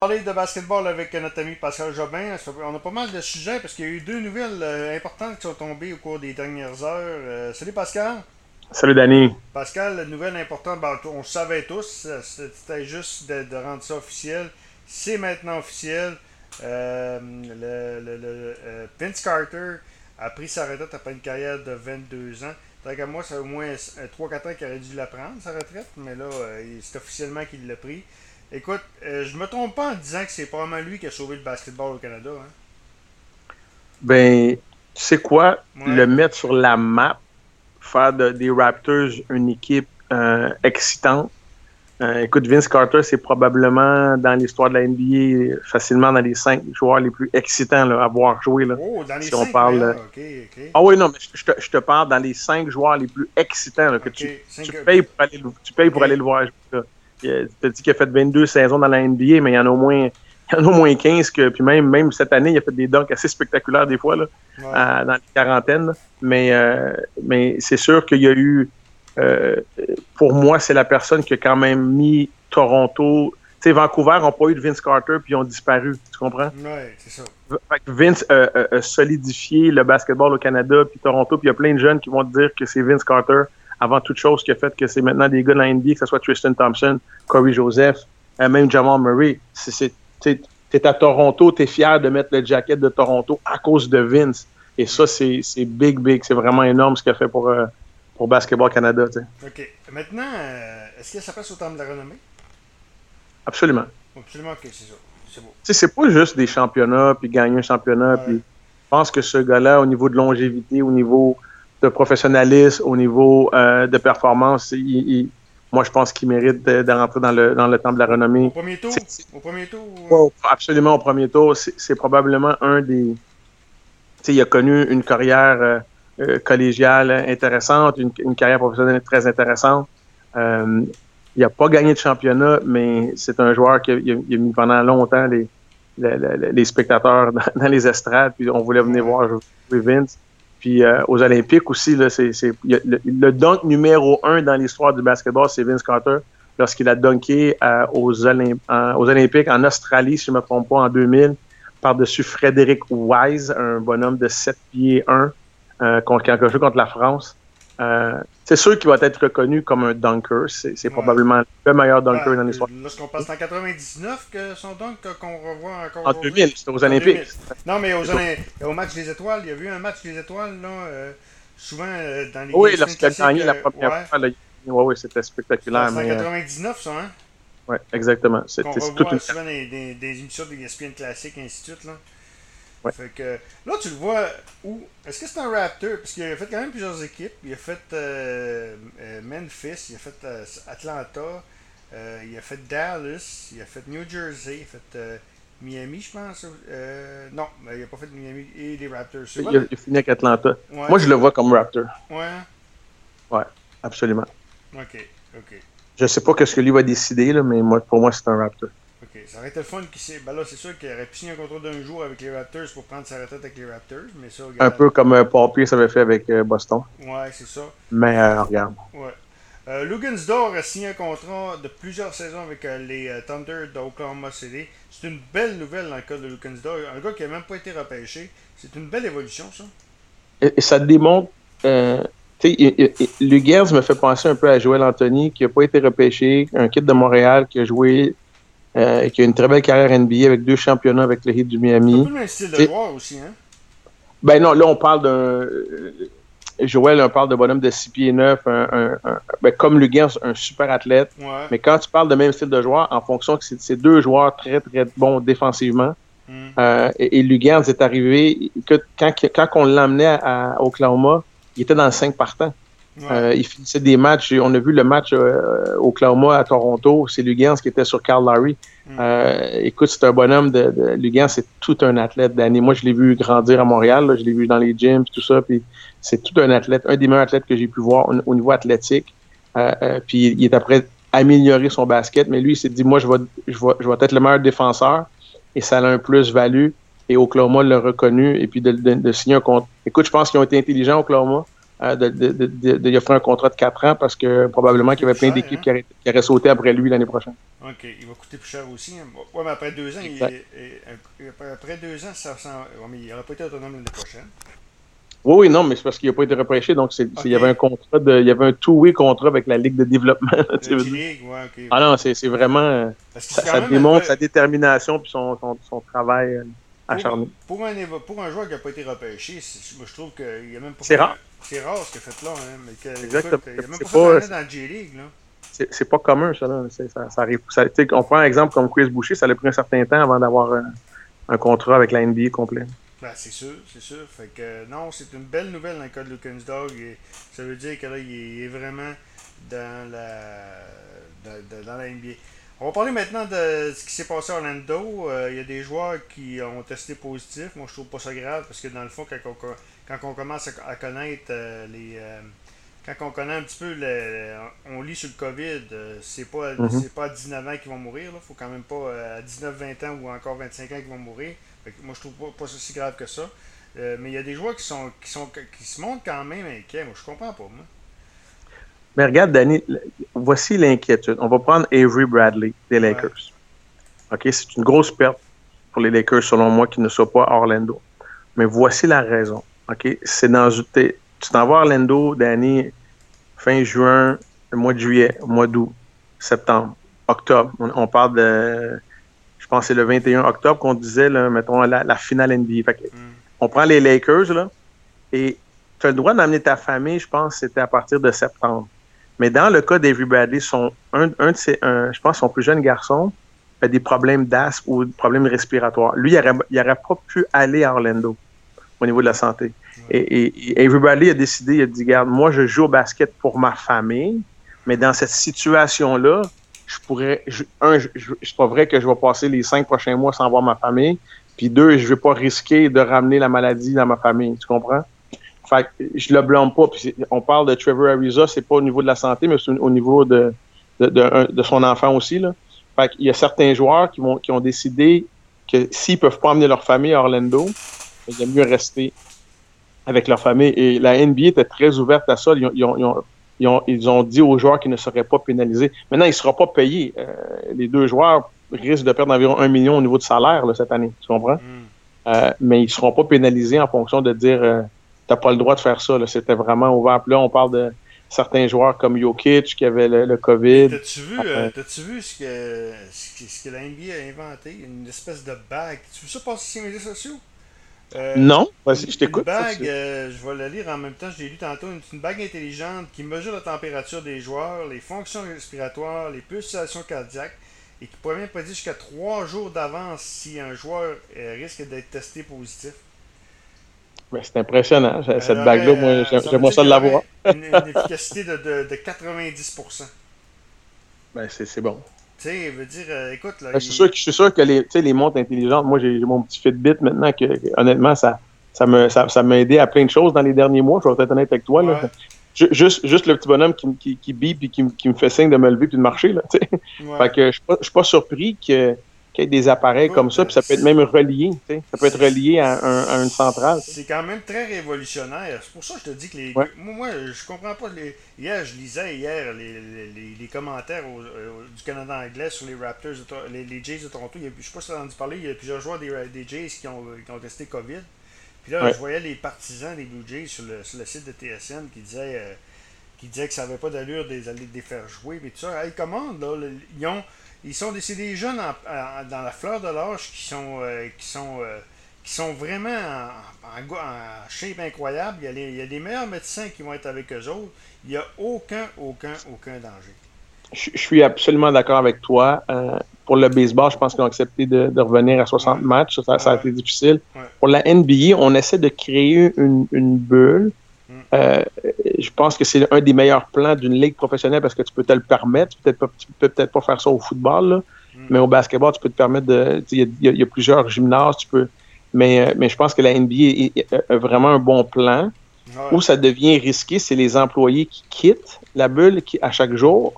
parler de basketball avec notre ami Pascal Jobin. On a pas mal de sujets parce qu'il y a eu deux nouvelles euh, importantes qui sont tombées au cours des dernières heures. Euh, salut Pascal. Salut Danny. Pascal, la nouvelle importante, ben, on le savait tous, c'était juste de, rendre ça officiel. C'est maintenant officiel. Euh, le, Vince Carter a pris sa retraite après une carrière de 22 ans. Tant qu'à moi, c'est au moins 3-4 ans qu'il aurait dû la prendre, sa retraite, mais là, c'est officiellement qu'il l'a pris. Écoute, euh, je me trompe pas en disant que c'est probablement lui qui a sauvé le basketball au Canada. Hein? Ben, tu sais quoi? Le mettre sur la map, faire des Raptors une équipe euh, excitante. Euh, écoute, Vince Carter, c'est probablement dans l'histoire de la NBA facilement dans les cinq joueurs les plus excitants à voir jouer. Là, oh, dans les si cinq, on parle, Ah oui, non, mais je, te, je, te, parle dans les cinq joueurs les plus excitants que tu, tu, payes pour aller, tu payes pour aller le voir jouer. Tu as dit qu'il a fait 22 saisons dans la NBA, mais il y en a au moins, il y en a au moins 15 que, puis même, même cette année, il a fait des dunks assez spectaculaires des fois, là, dans les quarantaines. Mais, euh, mais c'est sûr qu'il y a eu, euh, pour moi, c'est la personne qui a quand même mis Toronto. Tu sais, Vancouver n'ont pas eu de Vince Carter puis ils ont disparu. Tu comprends? Oui, c'est ça. Vince a solidifié le basketball au Canada puis Toronto, puis il y a plein de jeunes qui vont te dire que c'est Vince Carter avant toute chose qui a fait que c'est maintenant des gars de la NBA, que ce soit Tristan Thompson, Corey Joseph, euh, même Jamal Murray. Tu es à Toronto, tu es fier de mettre le jacket de Toronto à cause de Vince. Et ça, c'est big, big. C'est vraiment énorme ce qu'il a fait pour, euh, pour Basketball Canada. OK. Maintenant, euh, est-ce que ça passe au temps de la renommée? Absolument. Absolument, OK, c'est ça. C'est beau. C'est pas juste des championnats, puis gagner un championnat. Puis je pense que ce gars-là, au niveau de longévité, au niveau de professionnalisme, au niveau euh, de performance, moi, je pense qu'il mérite de, rentrer dans le, dans le temps de la renommée. Au premier tour? Au premier tour? absolument au premier tour. C'est probablement un des... Tu sais, il a connu une carrière euh, euh, collégiale intéressante, une, carrière professionnelle très intéressante. il n'a pas gagné de championnat, mais c'est un joueur qui a, mis pendant longtemps les, les, spectateurs dans, les estrades, puis on voulait venir voir jouer Vince. Puis euh, aux Olympiques aussi, là, c'est, le, dunk numéro un dans l'histoire du basketball, c'est Vince Carter lorsqu'il a dunké euh, aux, aux, Olympiques en Australie, si je ne me trompe pas, en 2000, par-dessus Frédéric Wise, un bonhomme de 7 pieds 1 euh, qui a joué contre la France. Euh, c'est sûr qu'il va être reconnu comme un dunker. C'est probablement le meilleur dunker dans l'histoire. Lorsqu'on passe en 99 que son dunk qu'on revoit encore. En 2000, c'était aux Olympiques. Non, mais au match des étoiles, il y a eu un match des étoiles, là, euh, souvent euh, dans les. Oui, lorsqu'il a gagné la première fois, oui, oui, c'était spectaculaire. C'est en 99, ça, hein? Oui, exactement. C'était tout une... souvent des, des, des émissions de ESPN classiques, ainsi de suite, là. Fait que, là, tu le vois où? Est-ce que c'est un Raptor? Parce qu'il a fait quand même plusieurs équipes. Il a fait euh, euh, Memphis, il a fait euh, Atlanta, il a fait Dallas, il a fait New Jersey, il a fait Miami, je pense. non, il n'a pas fait Miami et les Raptors. Il a, fini avec Atlanta. Moi, je le vois comme Raptor. Ouais. Ouais, absolument. Ok, ok. Je sais pas ce que lui va décider, là, mais moi, pour moi, c'est un Raptor. Ok, ça aurait été le fun. Ben là, c'est sûr qu'il aurait pu signer un contrat d'un jour avec les Raptors pour prendre sa retraite avec les Raptors. Mais ça, Un peu comme euh, Paul Pierce avait fait avec euh, Boston. Ouais, c'est ça. Mais euh, regarde. Ouais. Euh, Lugansdor a signé un contrat de plusieurs saisons avec les Thunder d'Oklahoma City. C'est une belle nouvelle dans le cas de Lugansdor. Un gars qui n'a même pas été repêché. C'est une belle évolution, ça. Et, ça démontre. Euh, Lugans me fait penser un peu à Joel Anthony, qui n'a pas été repêché, un kit de Montréal qui a joué euh, qui a une très belle carrière NBA avec deux championnats avec le Heat du Miami. C'est un peu un style de joueur aussi, hein? Ben non, là, on parle d'un. Euh, Joël, on parle de bonhomme de 6 pieds 9, un, ben, comme Lugans, un super athlète. Mais quand tu parles de même style de joueur, en fonction que c'est deux joueurs très, très bons défensivement, hmm. euh, et, et, est arrivé, que, quand, quand on l'emmenait à, à, Oklahoma, il était dans le 5 partant. Euh, il finissait des matchs. On a vu le match euh, au Oklahoma à Toronto. C'est Lugans qui était sur Carl Larry. Mm. Euh, écoute, c'est un bonhomme de, de Lugans, c'est tout un athlète d'année. Moi, je l'ai vu grandir à Montréal. je l'ai vu dans les gyms tout ça. Puis c'est tout un athlète, un des meilleurs athlètes que j'ai pu voir au, niveau athlétique. puis il est après améliorer son basket. Mais lui, il s'est dit, moi, je vais, je vais, je vais être le meilleur défenseur. Et ça a un plus-value. Et Oklahoma l'a reconnu. Et puis de, de, signer un compte. Écoute, je pense qu'ils ont été intelligents, Oklahoma euh, de, de, de, lui offrir un contrat de 4 ans parce que probablement qu'il y avait plein d'équipes qui, qui, auraient sauté après lui l'année prochaine. OK. Il va coûter plus cher aussi. Hein. Oui, mais après deux ans, il, après deux ans, ça sent, il n'aurait pas été autonome l'année prochaine. Oui, oui, non, mais c'est parce qu'il n'a pas été repêché, donc il y avait un contrat de, il y avait un two-way contrat avec la Ligue de développement. Ligue, ouais, ok. Ah non, c'est vraiment, ça, démontre sa détermination et son, son, son, travail euh, acharné. Pour, un, pour un joueur qui n'a pas été repêché, moi, je trouve qu'il y a même pas. C'est rare. C'est rare ce qu'il a fait là, hein, mais que, Exactement. il n'y a même pas, fait dans la J-League. C'est pas commun, ça. Là. Ça, ça arrive. Ça, on prend un exemple comme Chris Boucher, ça a pris un certain temps avant d'avoir un, un, contrat avec la NBA complet. Ben, c'est sûr, c'est sûr. Fait que non, c'est une belle nouvelle dans le cas de Dog. Ça veut dire que là, il est vraiment dans la, dans, dans la NBA. On va parler maintenant de ce qui s'est passé à Orlando. Euh, il y a des joueurs qui ont testé positif. Moi, je trouve pas ça grave parce que dans le fond, quand on, quand on commence à, connaître euh, les. Euh, quand on connaît un petit peu, le, on lit sur le COVID, c'est pas, mm-hmm. pas à 19 ans qu'ils vont mourir. Il faut quand même pas à 19, 20 ans ou encore 25 ans qu'ils vont mourir moi, je trouve pas, pas ça si grave que ça. Mais il y a des joueurs qui sont, qui sont qui se montrent quand même inquiets. Moi, je comprends pas, moi. Mais regarde, Danny, voici l'inquiétude. On va prendre Avery Bradley des Lakers. OK, c'est une grosse perte pour les Lakers, selon moi, qui ne soit pas à Orlando. Mais voici la raison. OK, c'est dans. Tu t'en vas à Orlando, Danny, fin juin, mois de juillet, mois d'août, septembre, octobre. on parle de je pense que c'est le 21 octobre qu'on disait, là, mettons, la, finale NBA. Mm. On prend les Lakers, là, et tu as le droit d'amener ta famille, je pense c'était à partir de septembre. Mais dans le cas d'Avery Bradley, son, un, de ses, je pense son plus jeune garçon a des problèmes d'asthme ou des problèmes respiratoires. Lui, il n'aurait pas pu aller à Orlando au niveau de la santé. Et, Avery Bradley a décidé, il a dit, regarde, moi, je joue au basket pour ma famille, mais dans cette situation-là, je pourrais, un, je, c'est pas vrai que je vais passer les cinq prochains mois sans voir ma famille. Puis deux, je vais pas risquer de ramener la maladie dans ma famille. Tu comprends? Fait que je le blâme pas. Puis on parle de Trevor Ariza, c'est pas au niveau de la santé, mais c'est au niveau de, de, de, son enfant aussi. Là. Fait qu'il y a certains joueurs qui, vont, qui ont décidé que s'ils peuvent pas amener leur famille à Orlando, il a mieux rester avec leur famille. Et la NBA était très ouverte à ça. ils ont, ils ont, dit aux joueurs qu'ils ne seraient pas pénalisés. Maintenant, ils ne seront pas payés. Euh, les deux joueurs risquent de perdre environ un million au niveau de salaire cette année. Tu comprends? Hmm. Euh, mais ils ne seront pas pénalisés en fonction de dire euh, tu n'as pas le droit de faire ça. C'était vraiment ouvert. là, on parle de certains joueurs comme Jokic qui avait le, COVID. T'as-tu vu, tu vu ce, que, ce, que, la NBA a inventé? Une espèce de bague. Tu veux ça passer sur les médias sociaux? Euh, non, vas-y, je t'écoute. Une bague, euh, je vais la lire en même temps, je l'ai lu tantôt, une, une, bague intelligente qui mesure la température des joueurs, les fonctions respiratoires, les pulsations cardiaques et qui pourrait même prédire jusqu'à trois jours d'avance si un joueur euh, risque d'être testé positif. Ben, c'est impressionnant, cette bague-là, moi, j'aimerais ça de l'avoir. Une, une efficacité de, de, de 90%. Ben, c'est bon. Tu sais, veut dire, euh, écoute, là. Ben, je, suis sûr que, je suis sûr que les, les montres intelligentes, moi, j'ai mon petit Fitbit maintenant, que, honnêtement, ça, ça me ça, ça m'a aidé à plein de choses dans les derniers mois. Je vais être honnête avec toi. Là. Juste, juste le petit bonhomme qui, qui, qui bip et qui, qui, me fait signe de me lever puis de marcher. Là. Fait que je pas, suis pas surpris que qu'il y ait des appareils comme ça, puis ça peut être même relié, ça peut être relié à, un, une centrale. C'est quand même très révolutionnaire. C'est pour ça que je te dis que les. Moi, je comprends pas. Les... Hier, je lisais hier les, les, les commentaires du Canada anglais sur les Raptors, les, les Jays de Toronto. Je sais pas si tu as entendu parler, il y a plusieurs joueurs des, des Jays qui ont, qui ont testé COVID. Puis là, je voyais les partisans des Blue Jays sur le, sur le site de TSN qui disaient. Euh, qui disaient que ça n'avait pas d'allure de les faire jouer, mais tout ça. Hey, comment, là, ils ont, ils sont des, jeunes dans la fleur de l'âge qui sont, euh, qui sont, euh, qui sont vraiment en, shape incroyable. Il y, a il y, a des meilleurs médecins qui vont être avec eux autres. Il n'y a aucun, aucun, aucun danger. Je, suis absolument d'accord avec toi. Euh, pour le baseball, je pense qu'ils ont accepté de, revenir à 60 matchs. Ça, ça, a été difficile. Pour la NBA, on essaie de créer une, une bulle euh, je pense que c'est un des meilleurs plans d'une ligue professionnelle parce que tu peux te le permettre. Tu peux peut-être peux peut-être pas faire ça au football, mm. mais au basketball, tu peux te permettre de. Il y, a plusieurs gymnases, tu peux. Mais, euh, mais je pense que la NBA a vraiment un bon plan. Où ça devient risqué, c'est les employés qui quittent la bulle qui, à chaque jour.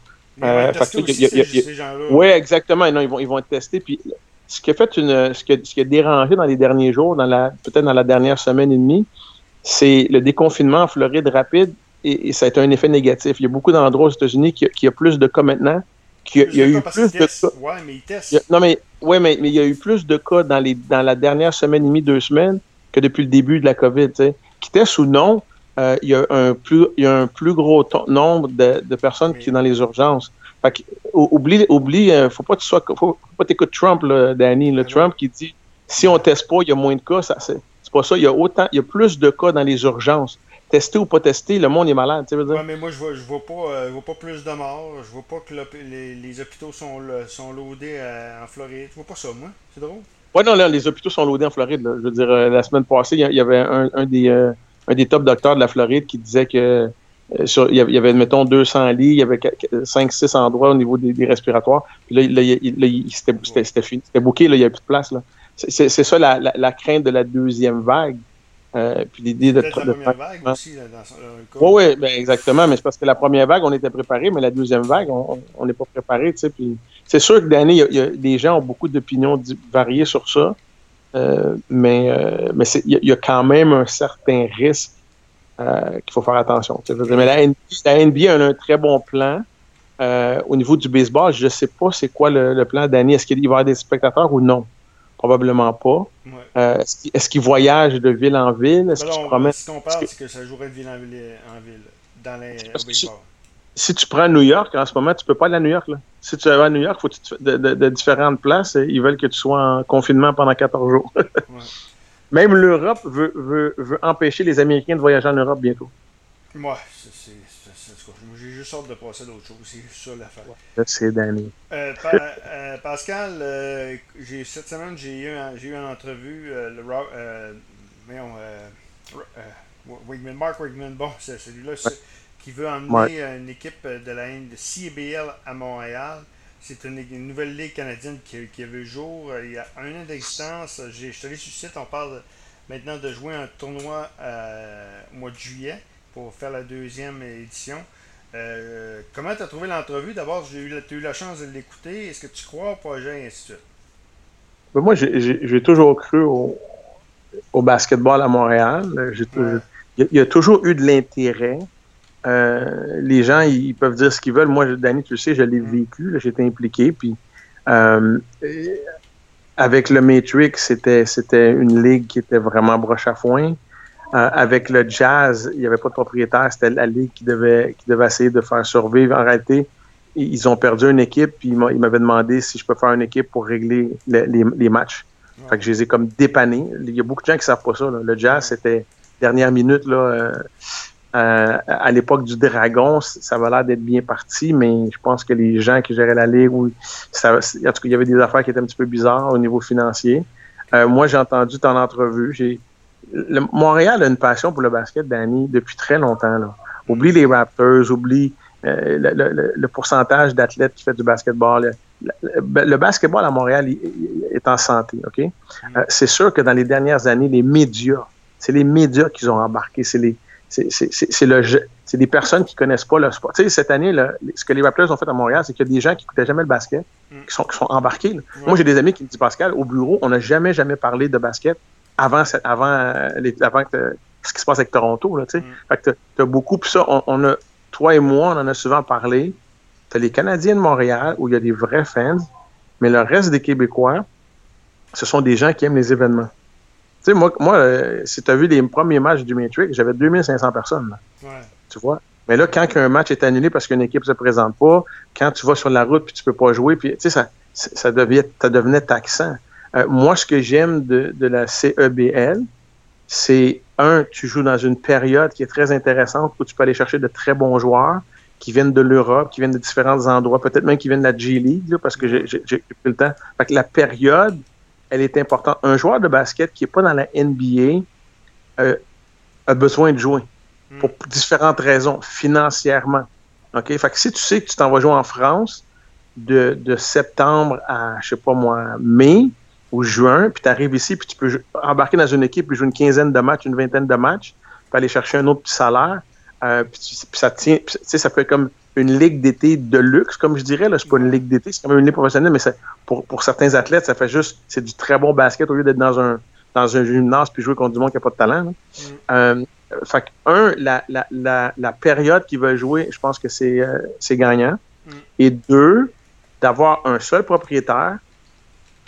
Oui, exactement. Non, ils vont, ils vont être testés. Puis, ce qui a fait une, ce qui a, ce qui a dérangé dans les derniers jours, dans la, peut-être dans la dernière semaine et demie, c'est le déconfinement en Floride rapide et, ça a été un effet négatif. Il y a beaucoup d'endroits aux États-Unis qui, qui a plus de cas maintenant. Qu'il y a, eu plus de cas. Ouais, mais ils testent. non, mais, ouais, mais, il y a eu plus de cas dans, les, dans la dernière semaine et demie, deux semaines, que depuis le début de la COVID. Qui testent ou non, euh, il, y a un plus, il y a un plus gros nombre de, de personnes qui sont dans les urgences. Fait que, oublie, oublie euh, faut pas que tu sois, faut, pas t'écouter Trump, là, Danny, le Trump qui dit si on teste pas, il y a moins de cas. Ça, c'est, pas ça. Il y a autant, il y a plus de cas dans les urgences. Tester ou pas tester, le monde est malade. Tu veux dire? Ouais, mais moi, je vois, je vois pas, euh, je vois pas plus de morts. Je vois pas que les, les, hôpitaux sont, sont loadés en Floride. Je vois pas ça, moi. C'est drôle. Ouais, non, là, les hôpitaux sont loadés en Floride. Je veux dire, la semaine passée, il y avait un, un des, un des top docteurs de la Floride qui disait que euh, il y avait, mettons, 200 lits, il y avait 5-6 endroits au niveau des, respiratoires. Puis là, c'était fini. C'était bouqué, là, il n'y avait plus de place. C'est ça la, crainte de la deuxième vague. Euh, puis l'idée de, la première vague aussi, dans Oui, oui, ben exactement. Mais c'est parce que la première vague, on était préparé, mais la deuxième vague, on n'est pas préparé. c'est sûr que d'année, il y, a, des gens ont beaucoup d'opinions variées sur ça. Euh, mais mais il y, a quand même un certain risque euh, qu'il faut faire attention. Mais la NBA, a un très bon plan. Euh, au niveau du baseball, je ne sais pas c'est quoi le, plan d'année. Est-ce qu'il va y avoir des spectateurs ou non? Probablement pas. Euh, est-ce qu'il voyage de ville en ville? Est-ce ben que Ce qu'on parle, c'est que ça jouerait de ville en ville, en ville dans les, baseball. Si, tu prends New York, en ce moment, tu peux pas aller à New York. Là. Si tu vas à New York, faut de, de, différentes places. Ils veulent que tu sois en confinement pendant 14 jours. Même l'Europe veut, veut, veut, empêcher les Américains de voyager en Europe bientôt. Moi, c'est. J'ai juste hâte de passer d'autres choses. C'est juste ça l'affaire. C'est Danny. Euh, euh, Pascal, euh, cette semaine, j'ai eu, un, eu une entrevue. Euh, le, euh, Wigman, Mark Wigman, bon, c'est celui-là qui veut emmener une équipe de la de CBL à Montréal. C'est une, nouvelle ligue canadienne qui, qui, a vu jour euh, il y a un an d'existence. Je le site, on parle maintenant de jouer un tournoi au mois de juillet pour faire la deuxième édition. Euh, comment tu as trouvé l'entrevue? D'abord, j'ai eu, as eu la chance de l'écouter. Est-ce que tu crois au projet et ainsi de suite? Ben, Moi, j'ai toujours cru au, basketball à Montréal. Il y, a toujours eu de l'intérêt. Euh, les gens, ils peuvent dire ce qu'ils veulent. Moi, Danny, tu le sais, je l'ai vécu, j'étais impliqué. Puis, euh, avec le Matrix, c'était une ligue qui était vraiment broche à foin. Euh, avec le Jazz, il n'y avait pas de propriétaire, c'était la ligue qui devait, qui devait essayer de faire survivre. En réalité, ils ont perdu une équipe, puis ils m'avaient demandé si je peux faire une équipe pour régler les, les, matchs. Fait que je les ai comme dépannés. Il y a beaucoup de gens qui savent pas ça. Le Jazz, c'était dernière minute, là, euh, à l'époque du Dragon, ça va l'air d'être bien parti, mais je pense que les gens qui géraient la ligue, ou ça, en tout cas, il y avait des affaires qui étaient un petit peu bizarres au niveau financier. Euh, moi, j'ai entendu ton entrevue. J'ai, Montréal a une passion pour le basket, Danny, depuis très longtemps. Là. Oublie les Raptors, oublie euh, le, pourcentage d'athlètes qui fait du basketball. Le, basketball à Montréal est en santé, OK? Mm. c'est sûr que dans les dernières années, les médias, c'est les médias qui ont embarqué, c'est les c'est le c'est des personnes qui connaissent pas le sport. Tu sais, cette année, là, ce que les Raptors ont fait à Montréal, c'est qu'il y a des gens qui n'écoutaient jamais le basket, mm. qui, sont, qui sont embarqués. Moi, j'ai des amis qui me disent, Pascal, au bureau, on n'a jamais, jamais parlé de basket avant, avant, euh, les, avant que ce qui se passe avec Toronto. Là. Mm. Fait que tu as beaucoup. Puis ça, on, a, toi et moi, on en a souvent parlé. Tu as les Canadiens de Montréal, où il y a des vrais fans, mais le reste des Québécois, ce sont des gens qui aiment les événements. Tu sais, moi, moi euh, si tu as vu les premiers matchs du Matrix, j'avais 2500 personnes. Tu vois? Mais là, quand un match est annulé parce qu'une équipe ne se présente pas, quand tu vas sur la route puis tu peux pas jouer, puis tu sais, ça, ça, devient, ça devenait taxant. Euh, moi, ce que j'aime de, de la CEBL, c'est un, tu joues dans une période qui est très intéressante où tu peux aller chercher de très bons joueurs qui viennent de l'Europe, qui viennent de différents endroits, peut-être même qui viennent de la G League, parce que j'ai pris le temps. Fait que la période elle est importante. Un joueur de basket qui n'est pas dans la NBA euh, a besoin de jouer hmm. pour différentes raisons, financièrement. OK? Fait que si tu sais que tu t'en vas jouer en France de, septembre à, je sais pas moi, mai ou juin, puis tu arrives ici, puis tu peux embarquer dans une équipe, puis jouer une quinzaine de matchs, une vingtaine de matchs, puis aller chercher un autre petit salaire, euh, puis, ça tient, tu sais, ça fait comme une ligue d'été de luxe, comme je dirais. C'est pas une ligue d'été, c'est quand même une ligue professionnelle, mais pour, pour certains athlètes, ça fait juste, c'est du très bon basket au lieu d'être dans un, dans un gymnase puis jouer contre du monde qui n'a pas de talent. Mm. Euh, fait un, la, la, la, la période qu'ils veulent jouer, je pense que c'est euh, gagnant. Mm. Et deux, d'avoir un seul propriétaire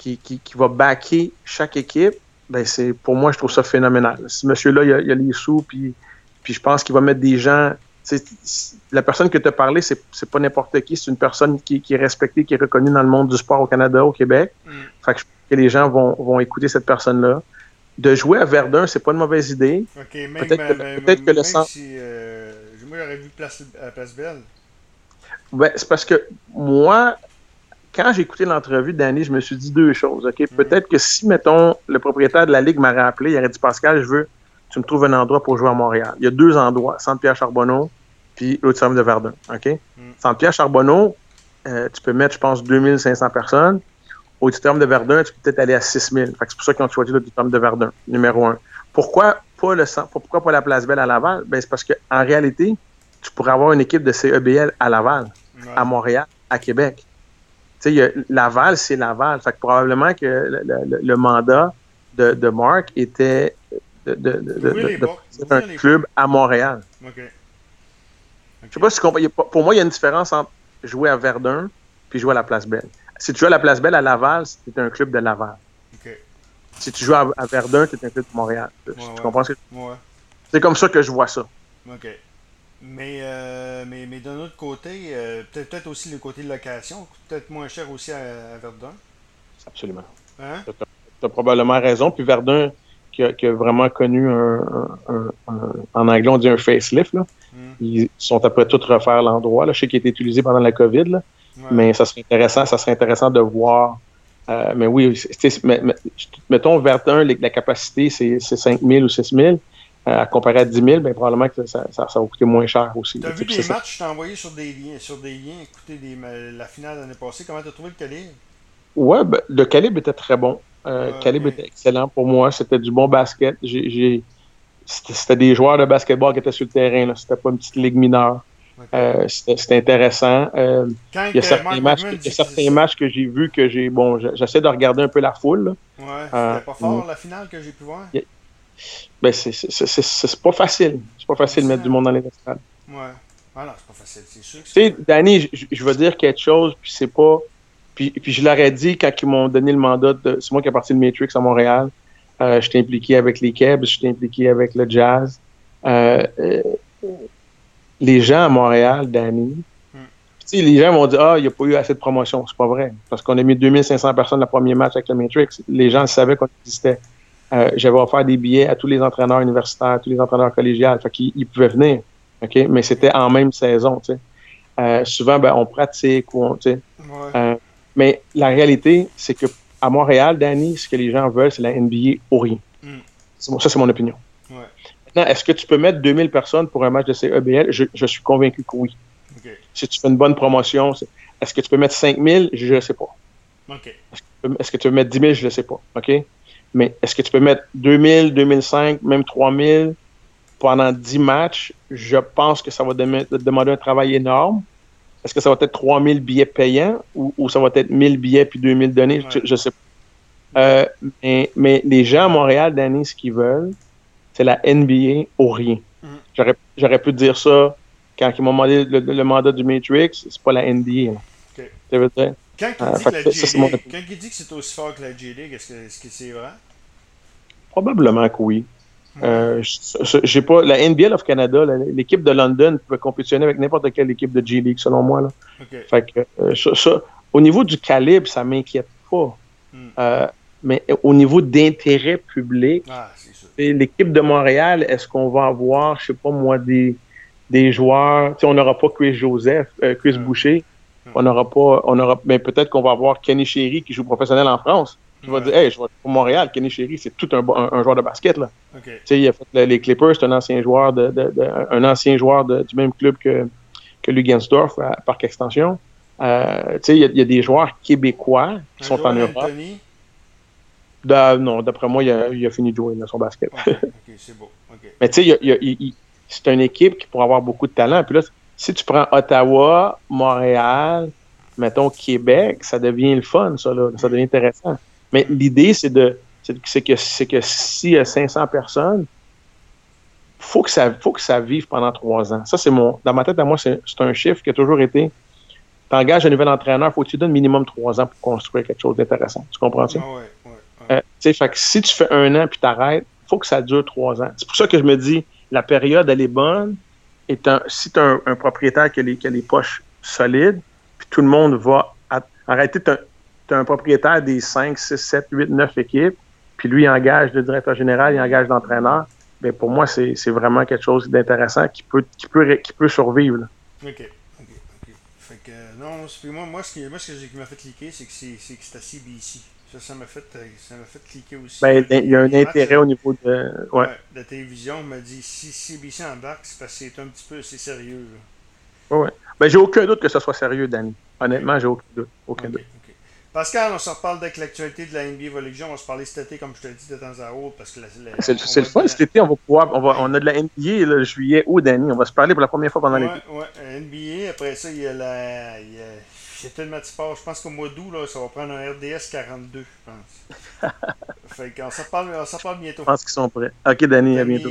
qui, qui, qui, va backer chaque équipe, ben c'est pour moi, je trouve ça phénoménal. Ce monsieur-là, il, a, a les sous, puis, puis je pense qu'il va mettre des gens. La personne que tu as parlé, c'est pas n'importe qui, c'est une personne qui, qui, est respectée, qui est reconnue dans le monde du sport au Canada, au Québec. Mm. Fait que je pense que les gens vont, vont écouter cette personne-là de jouer à Verdun, c'est pas une mauvaise idée. peut-être que, peut que le centre. Si, euh, moi, j'aurais vu place, à Place Belle. Ben, c'est parce que moi, quand j'ai écouté l'entrevue d'Annie, je me suis dit deux choses. Ok, mhm. Peut-être que si, mettons, le propriétaire de la Ligue m'aurait appelé, il aurait dit Pascal, je veux, tu me trouves un endroit pour jouer à Montréal. Il y a deux endroits, Centre-Pierre Charbonneau, puis l'Auditorium de Verdun. OK? Mhm. Centre-Pierre Charbonneau, euh, tu peux mettre, je pense, 2500 personnes auditorium de Verdun, tu peux peut-être aller à 6000. C'est pour ça qu'ils ont choisi l'auditorium de Verdun, numéro un. Pourquoi pas, le, pourquoi pas la Place Belle à Laval? Ben, c'est parce qu'en réalité, tu pourrais avoir une équipe de CEBL à Laval, à Montréal, à Québec. Tu sais, Laval, c'est Laval. Fait que probablement que le, mandat de, de, Mark était de, de, de, un club à Montréal. Okay. Je sais pas si Pour moi, il y a une différence entre jouer à Verdun puis jouer à la Place Belle. Si tu joues à la Place Belle à Laval, c'est un club de Laval. Si tu joues à, Verdun, c'est un club de Montréal. tu comprends ce que C'est comme ça que je vois ça. OK. Mais, euh, mais, mais d'un autre côté, euh, peut-être aussi le côté de location, peut-être moins cher aussi à, Verdun. Absolument. Hein? Tu as, probablement raison. Puis Verdun, qui a, vraiment connu un, en anglais, on dit un facelift. Là. Hmm. Ils sont après tout refaire l'endroit. Je sais qu'il a été utilisé pendant la COVID. Là. Mais ça serait intéressant, ça serait intéressant de voir. Euh, mais oui, mais, mettons, Verdun, la capacité, c'est 5 000 ou 6 000. Euh, à comparer à 10 000, ben, probablement que ça, ça, va coûter moins cher aussi. Tu as vu des matchs, je t'ai envoyé sur des liens, sur des liens écoutez la finale l'année passée. Comment tu as trouvé le calibre? Ouais, ben, le calibre était très bon. Euh, le calibre était excellent pour moi. C'était du bon basket. C'était des joueurs de basketball qui étaient sur le terrain. C'était pas une petite ligue mineure. Euh, c'était intéressant. Euh, il y a certains, matchs, que, certains matchs que j'ai vus que j'ai. Bon, j'essaie de regarder un peu la foule. Ouais, euh, c'était pas fort la finale que j'ai pu voir? Ben, c'est pas facile. C'est pas facile de mettre du monde dans les estrades. Ouais. Ah c'est pas facile, c'est sûr. Tu sais, Danny, je veux dire quelque chose, puis c'est pas. Puis, puis je leur ai dit quand ils m'ont donné le mandat, de... c'est moi qui ai parti de Matrix à Montréal. Euh, j'étais impliqué avec les Kebs, j'étais impliqué avec le Jazz. Euh, les gens à Montréal, Danny, hmm. les gens vont dire Ah, il n'y a pas eu assez de promotion. C'est pas vrai. Parce qu'on a mis 2500 personnes le premier match avec le Matrix. Les gens savaient qu'on existait. Euh, J'avais offert des billets à tous les entraîneurs universitaires, à tous les entraîneurs collégials. Fait qu'ils ils pouvaient venir. OK? Mais c'était en même saison. Euh, souvent, ben, on pratique. Ou on, euh, mais la réalité, c'est que à Montréal, Danny, ce que les gens veulent, c'est la NBA ou rien. Hmm. Ça, c'est mon opinion. Ouais est-ce que tu peux mettre 2000 personnes pour un match de CEBL? Je, suis convaincu que oui. Si tu fais une bonne promotion, est-ce que tu peux mettre 5000? Je ne sais pas. Est-ce que, tu peux mettre 10 000? Je ne sais pas. OK? Mais est-ce que tu peux mettre 2000, 2005, même 3000 pendant 10 matchs? Je pense que ça va demander un travail énorme. Est-ce que ça va être 3000 billets payants ou, ça va être 1000 billets puis 2000 donnés? Je ne sais pas. Euh, mais, mais, les gens à Montréal, Danny, ce qu'ils veulent, c'est la NBA ou rien. Mm. J'aurais pu dire ça quand ils m'ont demandé le, mandat du Matrix, c'est pas la NBA. Quand il dit que c'est aussi fort que la J-League, est-ce que c'est vrai? Probablement que oui. Euh, j'ai pas la NBL of Canada, l'équipe de London peut compétitionner avec n'importe quelle équipe de G League selon moi. Là. Fait que, euh, au niveau du calibre, ça m'inquiète pas. Mm. Euh, mais au niveau d'intérêt public, ah, l'équipe de Montréal, est-ce qu'on va avoir, je sais pas moi, des, des joueurs, on n'aura pas Chris Joseph, euh, Chris Boucher, on n'aura pas, on aura, mais peut-être qu'on va avoir Kenny Chéry qui joue professionnel en France. Tu vas dire, hey, je vais pour Montréal, Kenny Chéry, c'est tout un, un, joueur de basket, là. Tu sais, il a fait les Clippers, c'est un ancien joueur de, de, un ancien joueur du même club que, que Lugensdorf, par extension. Euh, tu sais, il y, a des joueurs québécois qui sont en Europe non, d'après moi, il a, fini de jouer dans son basket. c'est beau. Mais tu sais, c'est une équipe qui pourrait avoir beaucoup de talent. Puis là, si tu prends Ottawa, Montréal, mettons Québec, ça devient le fun, ça, là. Ça devient intéressant. Mais l'idée, c'est de, c'est que, c'est que s'il y a 500 personnes, faut que ça faut que ça vive pendant trois ans. Ça, c'est mon. Dans ma tête, à moi, c'est un chiffre qui a toujours été. Tu engages un nouvel entraîneur, faut que tu donnes minimum trois ans pour construire quelque chose d'intéressant. Tu comprends ça? Ah ouais, ouais, fait que si tu fais un an puis t'arrêtes, faut que ça dure trois ans. C'est pour ça que je me dis, la période, elle est bonne. Si tu as un, propriétaire qui a, les, poches solides, puis tout le monde va arrêter, tu as, un propriétaire des 5, 6, 7, 8, 9 équipes, puis lui, il engage le directeur général, il engage l'entraîneur. Bien, pour moi, c'est vraiment quelque chose d'intéressant qui peut, survivre. OK. OK. OK. Fait que, non, moi, moi, ce qui, moi, ce qui m'a fait cliquer, c'est que c'est à CBC. Ça, ça m'a fait, ça fait cliquer aussi. Ben, il y a un intérêt au niveau de. Ouais. la télévision m'a dit si CBC embarque, c'est parce que c'est un petit peu c'est sérieux. Oui, ouais. Ben, j'ai aucun doute que ce soit sérieux, Danny. Honnêtement, j'ai aucun doute. Aucun doute. Pascal, on se reparle avec l'actualité de la NBA Evolution. On va se parler cet été, comme je te l'ai dit, de temps à autre. parce que C'est le fun, cet été, on va pouvoir. On, va, on a de la NBA le juillet, août, Danny. On va se parler pour la première fois pendant l'été. Oui, ouais. NBA. Après ça, il y a la. Il y a, c'est tellement de sport. Je pense qu'au mois d'août, ça va prendre un RDS 42, je pense. fait qu'on s'en parle, on s'en parle bientôt. Je pense qu'ils sont prêts. Ok, Danny, à bientôt.